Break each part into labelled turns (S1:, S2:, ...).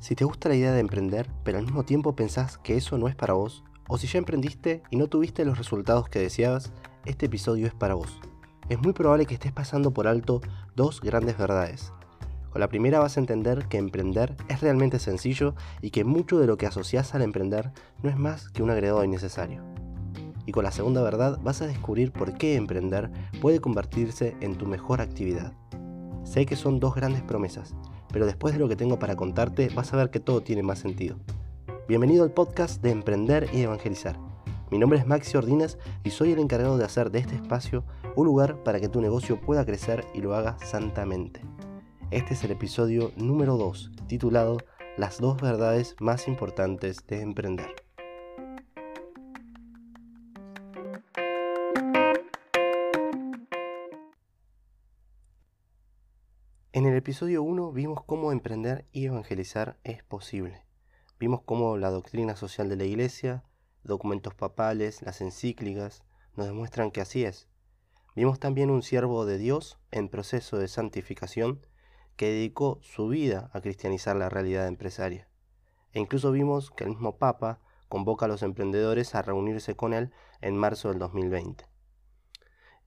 S1: Si te gusta la idea de emprender, pero al mismo tiempo pensás que eso no es para vos, o si ya emprendiste y no tuviste los resultados que deseabas, este episodio es para vos. Es muy probable que estés pasando por alto dos grandes verdades. Con la primera vas a entender que emprender es realmente sencillo y que mucho de lo que asocias al emprender no es más que un agregado innecesario. Y con la segunda verdad vas a descubrir por qué emprender puede convertirse en tu mejor actividad. Sé que son dos grandes promesas, pero después de lo que tengo para contarte vas a ver que todo tiene más sentido. Bienvenido al podcast de Emprender y Evangelizar. Mi nombre es Maxi Ordinas y soy el encargado de hacer de este espacio un lugar para que tu negocio pueda crecer y lo haga santamente. Este es el episodio número 2, titulado Las dos verdades más importantes de emprender. En el episodio 1 vimos cómo emprender y evangelizar es posible. Vimos cómo la doctrina social de la Iglesia, documentos papales, las encíclicas, nos demuestran que así es. Vimos también un siervo de Dios en proceso de santificación que dedicó su vida a cristianizar la realidad empresaria. E incluso vimos que el mismo Papa convoca a los emprendedores a reunirse con él en marzo del 2020.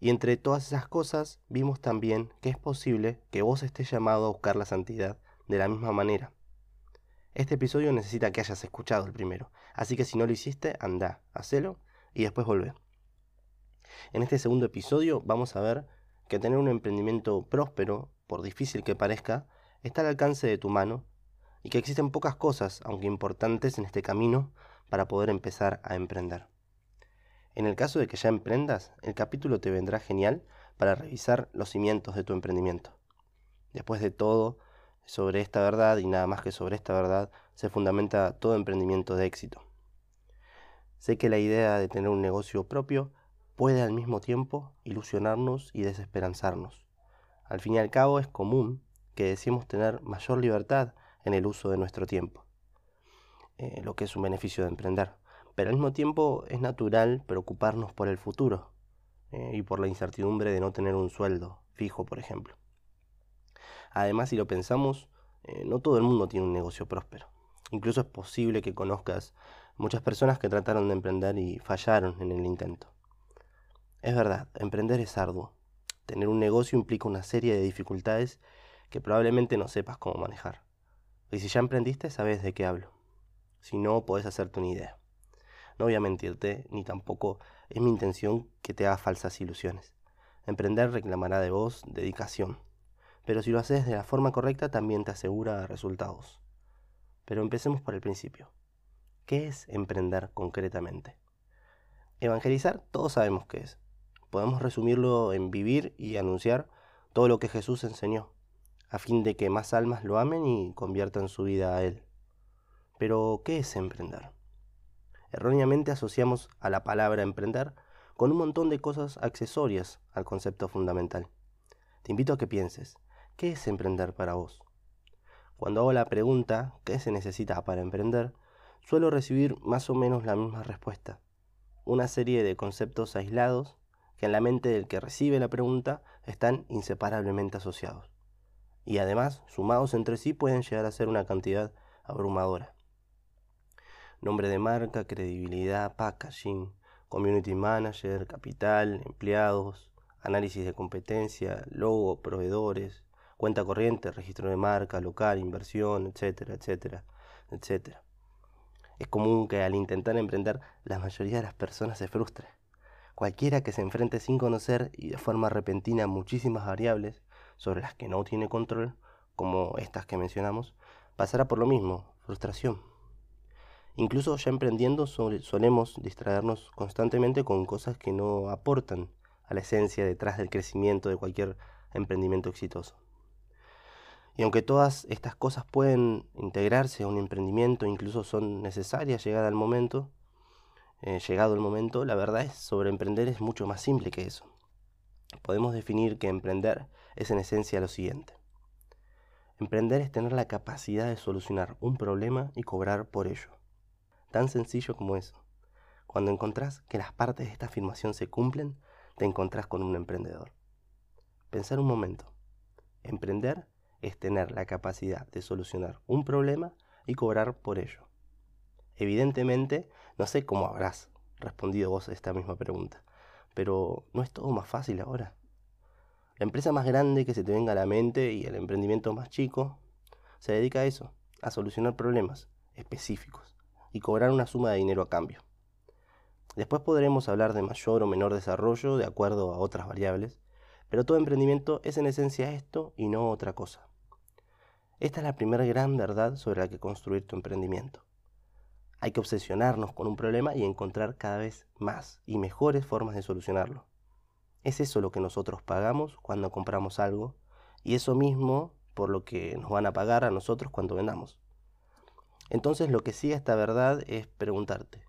S1: Y entre todas esas cosas vimos también que es posible que vos estés llamado a buscar la santidad de la misma manera. Este episodio necesita que hayas escuchado el primero, así que si no lo hiciste, anda, hacelo y después volvé. En este segundo episodio vamos a ver que tener un emprendimiento próspero, por difícil que parezca, está al alcance de tu mano y que existen pocas cosas, aunque importantes, en este camino para poder empezar a emprender. En el caso de que ya emprendas, el capítulo te vendrá genial para revisar los cimientos de tu emprendimiento. Después de todo, sobre esta verdad y nada más que sobre esta verdad se fundamenta todo emprendimiento de éxito. Sé que la idea de tener un negocio propio puede al mismo tiempo ilusionarnos y desesperanzarnos. Al fin y al cabo es común que deseemos tener mayor libertad en el uso de nuestro tiempo, eh, lo que es un beneficio de emprender pero al mismo tiempo es natural preocuparnos por el futuro eh, y por la incertidumbre de no tener un sueldo fijo, por ejemplo. Además, si lo pensamos, eh, no todo el mundo tiene un negocio próspero. Incluso es posible que conozcas muchas personas que trataron de emprender y fallaron en el intento. Es verdad, emprender es arduo. Tener un negocio implica una serie de dificultades que probablemente no sepas cómo manejar. Y si ya emprendiste, sabes de qué hablo. Si no, podés hacerte una idea. No voy a mentirte, ni tampoco es mi intención que te haga falsas ilusiones. Emprender reclamará de vos dedicación, pero si lo haces de la forma correcta también te asegura resultados. Pero empecemos por el principio. ¿Qué es emprender concretamente? Evangelizar todos sabemos qué es. Podemos resumirlo en vivir y anunciar todo lo que Jesús enseñó, a fin de que más almas lo amen y conviertan su vida a Él. Pero, ¿qué es emprender? Erróneamente asociamos a la palabra emprender con un montón de cosas accesorias al concepto fundamental. Te invito a que pienses, ¿qué es emprender para vos? Cuando hago la pregunta, ¿qué se necesita para emprender? Suelo recibir más o menos la misma respuesta. Una serie de conceptos aislados que en la mente del que recibe la pregunta están inseparablemente asociados. Y además, sumados entre sí, pueden llegar a ser una cantidad abrumadora nombre de marca, credibilidad, packaging, community manager, capital, empleados, análisis de competencia, logo, proveedores, cuenta corriente, registro de marca, local, inversión, etcétera, etcétera, etcétera. Es común que al intentar emprender la mayoría de las personas se frustre. Cualquiera que se enfrente sin conocer y de forma repentina muchísimas variables sobre las que no tiene control, como estas que mencionamos, pasará por lo mismo, frustración. Incluso ya emprendiendo solemos distraernos constantemente con cosas que no aportan a la esencia detrás del crecimiento de cualquier emprendimiento exitoso. Y aunque todas estas cosas pueden integrarse a un emprendimiento, incluso son necesarias llegada al momento, eh, llegado el momento, la verdad es sobre emprender es mucho más simple que eso. Podemos definir que emprender es en esencia lo siguiente. Emprender es tener la capacidad de solucionar un problema y cobrar por ello. Tan sencillo como eso. Cuando encontrás que las partes de esta afirmación se cumplen, te encontrás con un emprendedor. Pensar un momento. Emprender es tener la capacidad de solucionar un problema y cobrar por ello. Evidentemente, no sé cómo habrás respondido vos a esta misma pregunta, pero ¿no es todo más fácil ahora? La empresa más grande que se te venga a la mente y el emprendimiento más chico se dedica a eso, a solucionar problemas específicos y cobrar una suma de dinero a cambio. Después podremos hablar de mayor o menor desarrollo de acuerdo a otras variables, pero todo emprendimiento es en esencia esto y no otra cosa. Esta es la primera gran verdad sobre la que construir tu emprendimiento. Hay que obsesionarnos con un problema y encontrar cada vez más y mejores formas de solucionarlo. Es eso lo que nosotros pagamos cuando compramos algo y eso mismo por lo que nos van a pagar a nosotros cuando vendamos. Entonces lo que sigue esta verdad es preguntarte,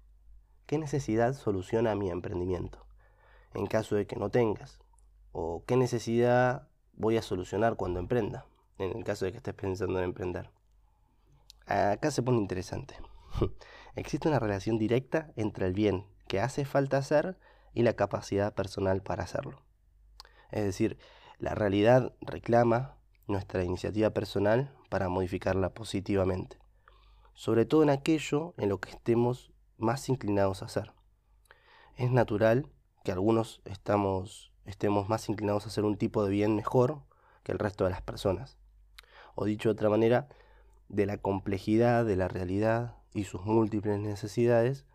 S1: ¿qué necesidad soluciona mi emprendimiento? En caso de que no tengas. ¿O qué necesidad voy a solucionar cuando emprenda? En el caso de que estés pensando en emprender. Acá se pone interesante. Existe una relación directa entre el bien que hace falta hacer y la capacidad personal para hacerlo. Es decir, la realidad reclama nuestra iniciativa personal para modificarla positivamente sobre todo en aquello en lo que estemos más inclinados a hacer. Es natural que algunos estemos más inclinados a hacer un tipo de bien mejor que el resto de las personas. O dicho de otra manera, de la complejidad de la realidad y sus múltiples necesidades,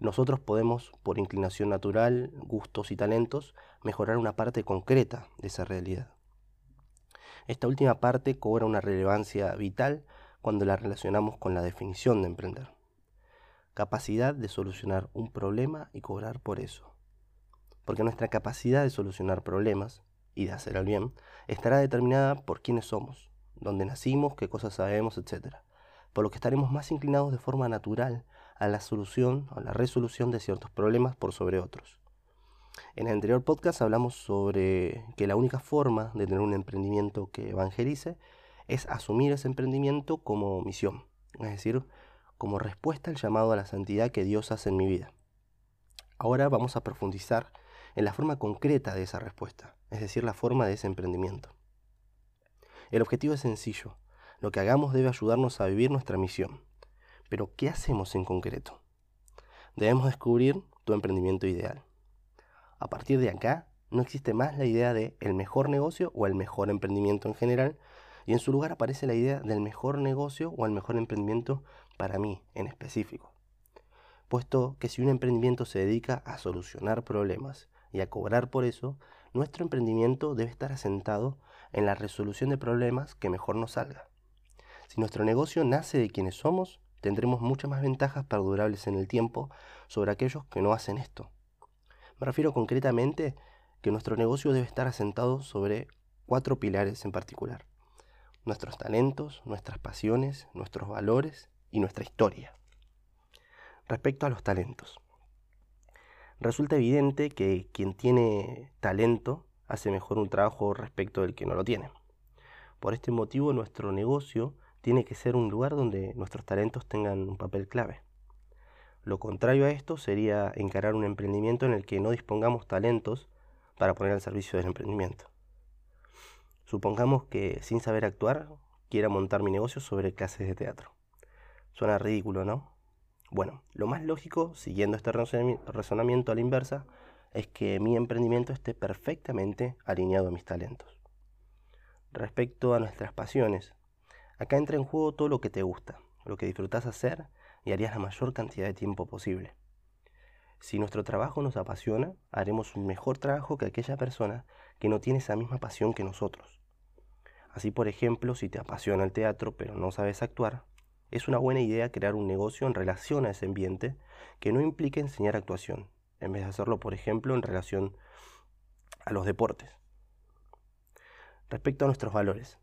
S1: nosotros podemos, por inclinación natural, gustos y talentos, mejorar una parte concreta de esa realidad. Esta última parte cobra una relevancia vital cuando la relacionamos con la definición de emprender. Capacidad de solucionar un problema y cobrar por eso. Porque nuestra capacidad de solucionar problemas y de hacer el bien estará determinada por quiénes somos, dónde nacimos, qué cosas sabemos, etc. Por lo que estaremos más inclinados de forma natural a la solución o la resolución de ciertos problemas por sobre otros. En el anterior podcast hablamos sobre que la única forma de tener un emprendimiento que evangelice es asumir ese emprendimiento como misión, es decir, como respuesta al llamado a la santidad que Dios hace en mi vida. Ahora vamos a profundizar en la forma concreta de esa respuesta, es decir, la forma de ese emprendimiento. El objetivo es sencillo, lo que hagamos debe ayudarnos a vivir nuestra misión. Pero, ¿qué hacemos en concreto? Debemos descubrir tu emprendimiento ideal. A partir de acá, no existe más la idea de el mejor negocio o el mejor emprendimiento en general, y en su lugar aparece la idea del mejor negocio o el mejor emprendimiento para mí en específico. Puesto que si un emprendimiento se dedica a solucionar problemas y a cobrar por eso, nuestro emprendimiento debe estar asentado en la resolución de problemas que mejor nos salga. Si nuestro negocio nace de quienes somos, tendremos muchas más ventajas perdurables en el tiempo sobre aquellos que no hacen esto. Me refiero concretamente que nuestro negocio debe estar asentado sobre cuatro pilares en particular nuestros talentos, nuestras pasiones, nuestros valores y nuestra historia. Respecto a los talentos. Resulta evidente que quien tiene talento hace mejor un trabajo respecto del que no lo tiene. Por este motivo nuestro negocio tiene que ser un lugar donde nuestros talentos tengan un papel clave. Lo contrario a esto sería encarar un emprendimiento en el que no dispongamos talentos para poner al servicio del emprendimiento. Supongamos que sin saber actuar quiera montar mi negocio sobre clases de teatro. Suena ridículo, ¿no? Bueno, lo más lógico, siguiendo este razonamiento a la inversa, es que mi emprendimiento esté perfectamente alineado a mis talentos. Respecto a nuestras pasiones, acá entra en juego todo lo que te gusta, lo que disfrutas hacer y harías la mayor cantidad de tiempo posible. Si nuestro trabajo nos apasiona, haremos un mejor trabajo que aquella persona que no tiene esa misma pasión que nosotros. Así, por ejemplo, si te apasiona el teatro pero no sabes actuar, es una buena idea crear un negocio en relación a ese ambiente que no implique enseñar actuación, en vez de hacerlo, por ejemplo, en relación a los deportes. Respecto a nuestros valores,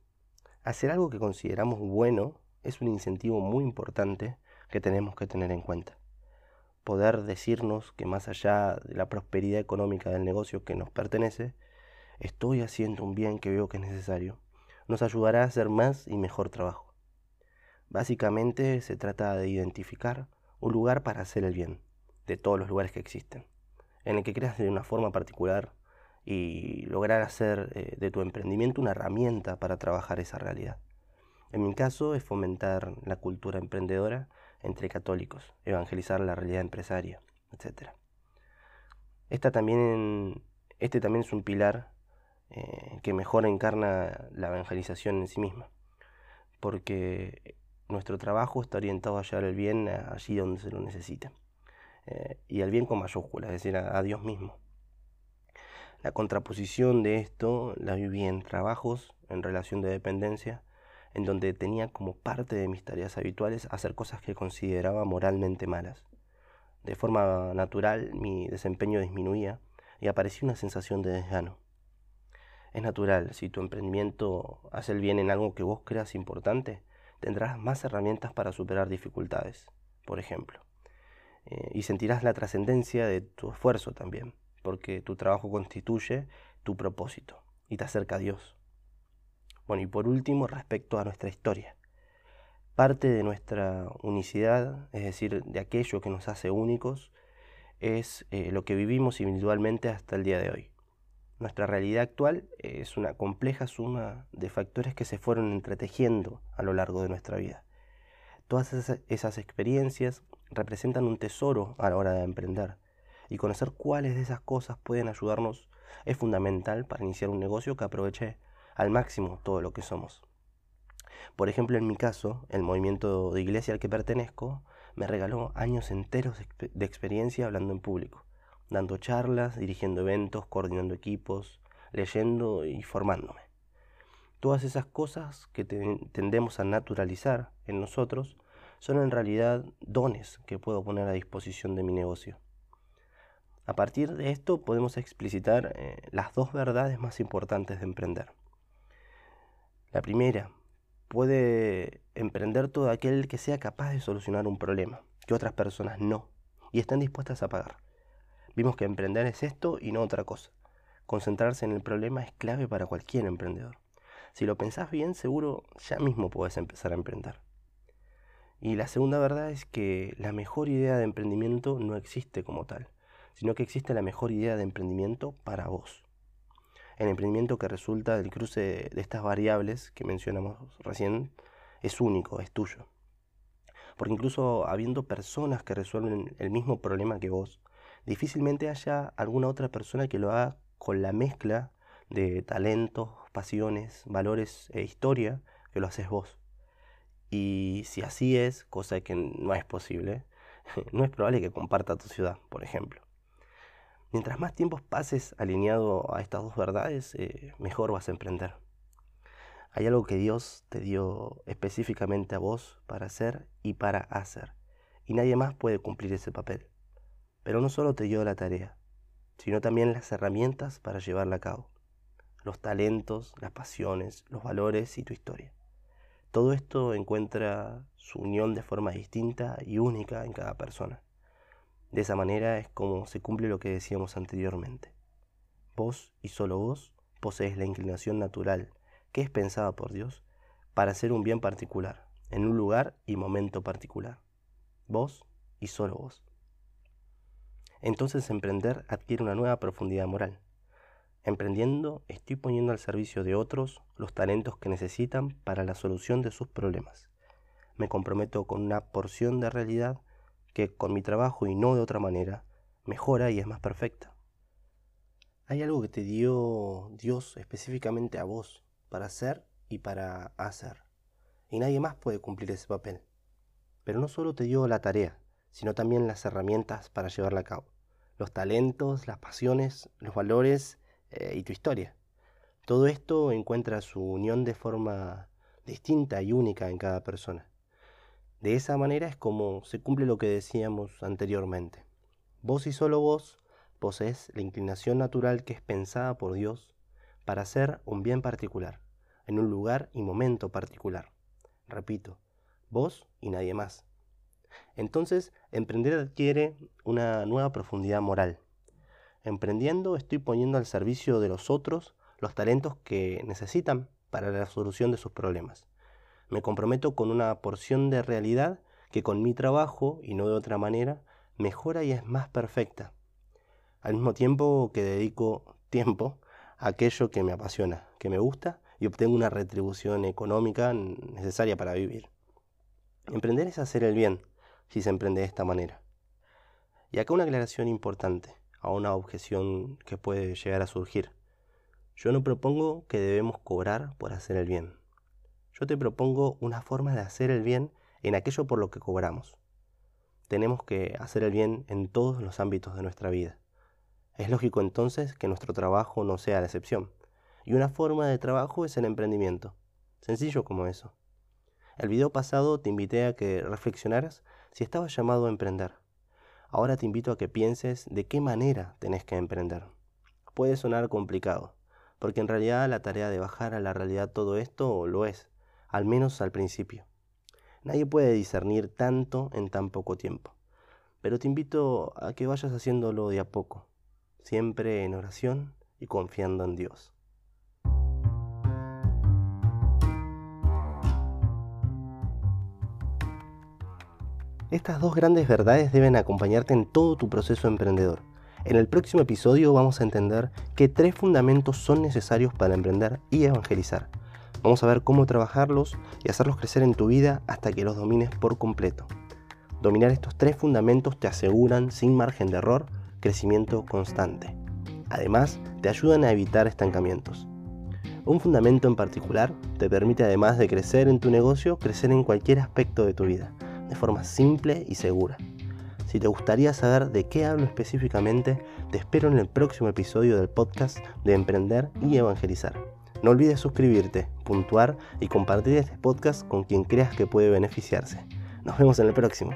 S1: hacer algo que consideramos bueno es un incentivo muy importante que tenemos que tener en cuenta poder decirnos que más allá de la prosperidad económica del negocio que nos pertenece, estoy haciendo un bien que veo que es necesario, nos ayudará a hacer más y mejor trabajo. Básicamente se trata de identificar un lugar para hacer el bien, de todos los lugares que existen, en el que creas de una forma particular y lograr hacer eh, de tu emprendimiento una herramienta para trabajar esa realidad. En mi caso es fomentar la cultura emprendedora entre católicos, evangelizar la realidad empresaria, etc. Esta este también es un pilar eh, que mejor encarna la evangelización en sí misma, porque nuestro trabajo está orientado a llevar el bien allí donde se lo necesita, eh, y al bien con mayúsculas, es decir, a Dios mismo. La contraposición de esto la viví en trabajos en relación de dependencia, en donde tenía como parte de mis tareas habituales hacer cosas que consideraba moralmente malas. De forma natural mi desempeño disminuía y aparecía una sensación de desgano. Es natural, si tu emprendimiento hace el bien en algo que vos creas importante, tendrás más herramientas para superar dificultades, por ejemplo. Eh, y sentirás la trascendencia de tu esfuerzo también porque tu trabajo constituye tu propósito y te acerca a Dios. Bueno, y por último, respecto a nuestra historia. Parte de nuestra unicidad, es decir, de aquello que nos hace únicos, es eh, lo que vivimos individualmente hasta el día de hoy. Nuestra realidad actual es una compleja suma de factores que se fueron entretejiendo a lo largo de nuestra vida. Todas esas experiencias representan un tesoro a la hora de emprender y conocer cuáles de esas cosas pueden ayudarnos es fundamental para iniciar un negocio que aproveche al máximo todo lo que somos. Por ejemplo, en mi caso, el movimiento de iglesia al que pertenezco me regaló años enteros de experiencia hablando en público, dando charlas, dirigiendo eventos, coordinando equipos, leyendo y formándome. Todas esas cosas que tendemos a naturalizar en nosotros son en realidad dones que puedo poner a disposición de mi negocio. A partir de esto podemos explicitar eh, las dos verdades más importantes de emprender. La primera, puede emprender todo aquel que sea capaz de solucionar un problema, que otras personas no, y están dispuestas a pagar. Vimos que emprender es esto y no otra cosa. Concentrarse en el problema es clave para cualquier emprendedor. Si lo pensás bien, seguro ya mismo puedes empezar a emprender. Y la segunda verdad es que la mejor idea de emprendimiento no existe como tal sino que existe la mejor idea de emprendimiento para vos. El emprendimiento que resulta del cruce de estas variables que mencionamos recién es único, es tuyo. Porque incluso habiendo personas que resuelven el mismo problema que vos, difícilmente haya alguna otra persona que lo haga con la mezcla de talentos, pasiones, valores e historia que lo haces vos. Y si así es, cosa que no es posible, no es probable que comparta tu ciudad, por ejemplo. Mientras más tiempo pases alineado a estas dos verdades, eh, mejor vas a emprender. Hay algo que Dios te dio específicamente a vos para hacer y para hacer, y nadie más puede cumplir ese papel. Pero no solo te dio la tarea, sino también las herramientas para llevarla a cabo, los talentos, las pasiones, los valores y tu historia. Todo esto encuentra su unión de forma distinta y única en cada persona. De esa manera es como se cumple lo que decíamos anteriormente. Vos y solo vos posees la inclinación natural que es pensada por Dios para hacer un bien particular, en un lugar y momento particular. Vos y solo vos. Entonces emprender adquiere una nueva profundidad moral. Emprendiendo estoy poniendo al servicio de otros los talentos que necesitan para la solución de sus problemas. Me comprometo con una porción de realidad que con mi trabajo y no de otra manera, mejora y es más perfecta. Hay algo que te dio Dios específicamente a vos para hacer y para hacer. Y nadie más puede cumplir ese papel. Pero no solo te dio la tarea, sino también las herramientas para llevarla a cabo. Los talentos, las pasiones, los valores eh, y tu historia. Todo esto encuentra su unión de forma distinta y única en cada persona. De esa manera es como se cumple lo que decíamos anteriormente. Vos y solo vos posees la inclinación natural que es pensada por Dios para hacer un bien particular, en un lugar y momento particular. Repito, vos y nadie más. Entonces, emprender adquiere una nueva profundidad moral. Emprendiendo estoy poniendo al servicio de los otros los talentos que necesitan para la solución de sus problemas. Me comprometo con una porción de realidad que con mi trabajo, y no de otra manera, mejora y es más perfecta. Al mismo tiempo que dedico tiempo a aquello que me apasiona, que me gusta y obtengo una retribución económica necesaria para vivir. Emprender es hacer el bien, si se emprende de esta manera. Y acá una aclaración importante a una objeción que puede llegar a surgir. Yo no propongo que debemos cobrar por hacer el bien. Yo te propongo una forma de hacer el bien en aquello por lo que cobramos. Tenemos que hacer el bien en todos los ámbitos de nuestra vida. Es lógico entonces que nuestro trabajo no sea la excepción. Y una forma de trabajo es el emprendimiento. Sencillo como eso. El video pasado te invité a que reflexionaras si estabas llamado a emprender. Ahora te invito a que pienses de qué manera tenés que emprender. Puede sonar complicado, porque en realidad la tarea de bajar a la realidad todo esto lo es, al menos al principio. Nadie puede discernir tanto en tan poco tiempo, pero te invito a que vayas haciéndolo de a poco, siempre en oración y confiando en Dios. Estas dos grandes verdades deben acompañarte en todo tu proceso emprendedor. En el próximo episodio vamos a entender qué tres fundamentos son necesarios para emprender y evangelizar. Vamos a ver cómo trabajarlos y hacerlos crecer en tu vida hasta que los domines por completo. Dominar estos tres fundamentos te aseguran, sin margen de error, crecimiento constante. Además, te ayudan a evitar estancamientos. Un fundamento en particular te permite además de crecer en tu negocio, crecer en cualquier aspecto de tu vida de forma simple y segura. Si te gustaría saber de qué hablo específicamente, te espero en el próximo episodio del podcast de Emprender y Evangelizar. No olvides suscribirte, puntuar y compartir este podcast con quien creas que puede beneficiarse. Nos vemos en el próximo.